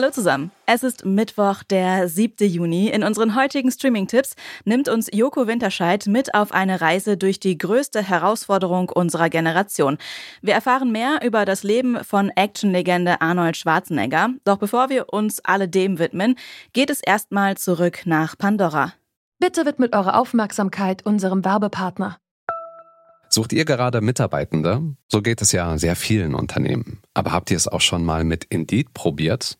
Hallo zusammen. Es ist Mittwoch, der 7. Juni. In unseren heutigen Streaming-Tipps nimmt uns Joko Winterscheid mit auf eine Reise durch die größte Herausforderung unserer Generation. Wir erfahren mehr über das Leben von Actionlegende Arnold Schwarzenegger. Doch bevor wir uns alle dem widmen, geht es erstmal zurück nach Pandora. Bitte widmet eure Aufmerksamkeit unserem Werbepartner. Sucht ihr gerade Mitarbeitende? So geht es ja sehr vielen Unternehmen. Aber habt ihr es auch schon mal mit Indeed probiert?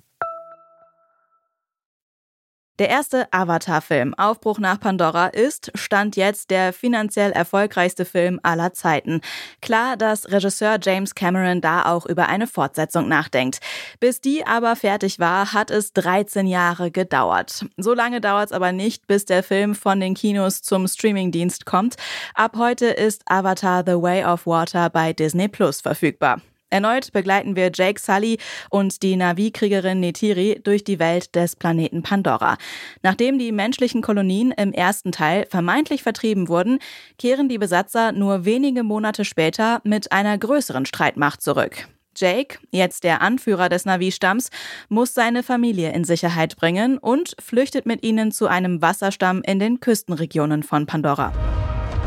Der erste Avatar-Film Aufbruch nach Pandora ist, stand jetzt, der finanziell erfolgreichste Film aller Zeiten. Klar, dass Regisseur James Cameron da auch über eine Fortsetzung nachdenkt. Bis die aber fertig war, hat es 13 Jahre gedauert. So lange dauert es aber nicht, bis der Film von den Kinos zum Streamingdienst kommt. Ab heute ist Avatar The Way of Water bei Disney Plus verfügbar. Erneut begleiten wir Jake Sully und die Navi-Kriegerin Netiri durch die Welt des Planeten Pandora. Nachdem die menschlichen Kolonien im ersten Teil vermeintlich vertrieben wurden, kehren die Besatzer nur wenige Monate später mit einer größeren Streitmacht zurück. Jake, jetzt der Anführer des Navi-Stamms, muss seine Familie in Sicherheit bringen und flüchtet mit ihnen zu einem Wasserstamm in den Küstenregionen von Pandora.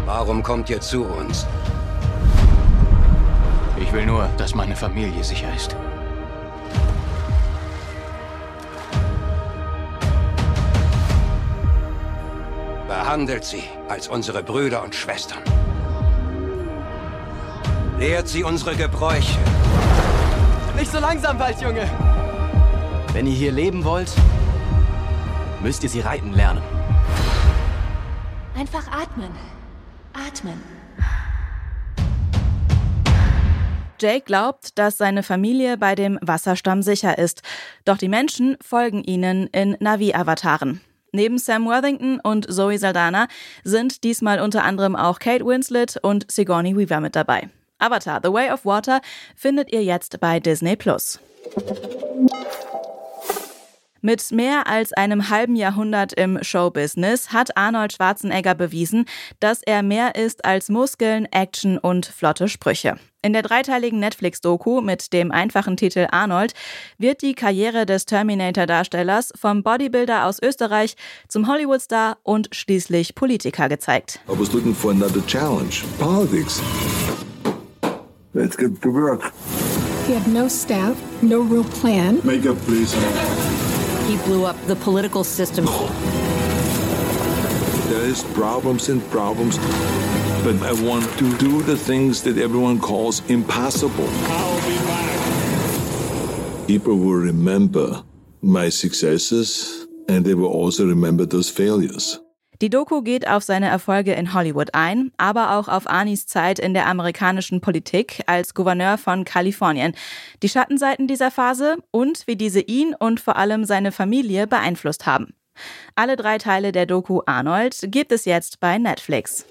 Warum kommt ihr zu uns? Ich will nur, dass meine Familie sicher ist. Behandelt sie als unsere Brüder und Schwestern. Lehrt sie unsere Gebräuche. Nicht so langsam, Waldjunge! Wenn ihr hier leben wollt, müsst ihr sie reiten lernen. Einfach atmen. Atmen. Jake glaubt, dass seine Familie bei dem Wasserstamm sicher ist. Doch die Menschen folgen ihnen in Navi-Avataren. Neben Sam Worthington und Zoe Saldana sind diesmal unter anderem auch Kate Winslet und Sigourney Weaver mit dabei. Avatar The Way of Water findet ihr jetzt bei Disney Plus. Mit mehr als einem halben Jahrhundert im Showbusiness hat Arnold Schwarzenegger bewiesen, dass er mehr ist als Muskeln, Action und flotte Sprüche. In der dreiteiligen Netflix-Doku mit dem einfachen Titel Arnold wird die Karriere des Terminator-Darstellers vom Bodybuilder aus Österreich zum Hollywood-Star und schließlich Politiker gezeigt. I was looking for another challenge. Politics. Let's get to work. He had no staff, no real plan. Makeup, please. He blew up the political system. There is problems and problems, but I want to do the things that everyone calls impossible. I'll be back. People will remember my successes and they will also remember those failures. Die Doku geht auf seine Erfolge in Hollywood ein, aber auch auf Anis Zeit in der amerikanischen Politik als Gouverneur von Kalifornien, die Schattenseiten dieser Phase und wie diese ihn und vor allem seine Familie beeinflusst haben. Alle drei Teile der Doku Arnold gibt es jetzt bei Netflix.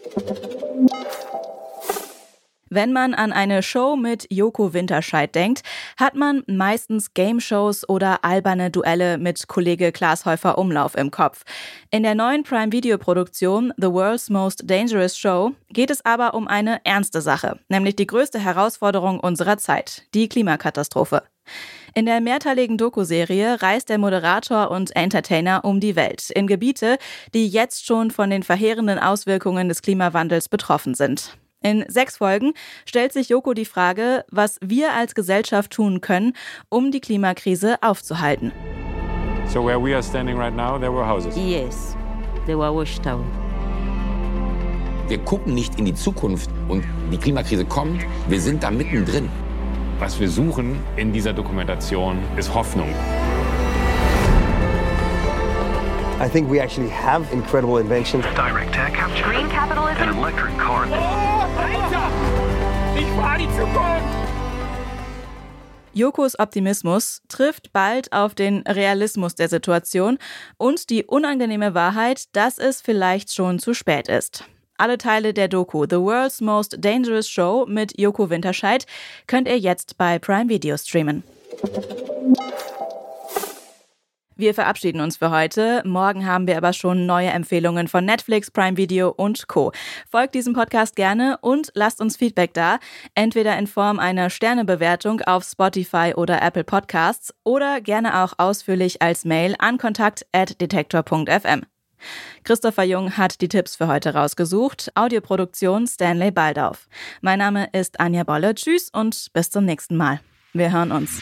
Wenn man an eine Show mit Joko Winterscheid denkt, hat man meistens Game-Shows oder alberne Duelle mit Kollege Klaas Häufer Umlauf im Kopf. In der neuen Prime-Video-Produktion The World's Most Dangerous Show geht es aber um eine ernste Sache, nämlich die größte Herausforderung unserer Zeit, die Klimakatastrophe. In der mehrteiligen Doku-Serie reist der Moderator und Entertainer um die Welt in Gebiete, die jetzt schon von den verheerenden Auswirkungen des Klimawandels betroffen sind. In sechs Folgen stellt sich Joko die Frage, was wir als Gesellschaft tun können, um die Klimakrise aufzuhalten. So where we are standing right now, there were houses. Yes, there were Washtown. Wir gucken nicht in die Zukunft und die Klimakrise kommt, wir sind da mittendrin. Was wir suchen in dieser Dokumentation ist Hoffnung. I think we actually have incredible inventions. Direct air capture. Green capitalism. An electric car. Ich war die Zukunft! Yokos Optimismus trifft bald auf den Realismus der Situation und die unangenehme Wahrheit, dass es vielleicht schon zu spät ist. Alle Teile der Doku The World's Most Dangerous Show mit Joko Winterscheid könnt ihr jetzt bei Prime Video streamen. Wir verabschieden uns für heute. Morgen haben wir aber schon neue Empfehlungen von Netflix, Prime Video und Co. Folgt diesem Podcast gerne und lasst uns Feedback da, entweder in Form einer Sternebewertung auf Spotify oder Apple Podcasts oder gerne auch ausführlich als Mail an kontakt@detektor.fm. Christopher Jung hat die Tipps für heute rausgesucht. Audioproduktion Stanley Baldauf. Mein Name ist Anja Bolle. Tschüss und bis zum nächsten Mal. Wir hören uns.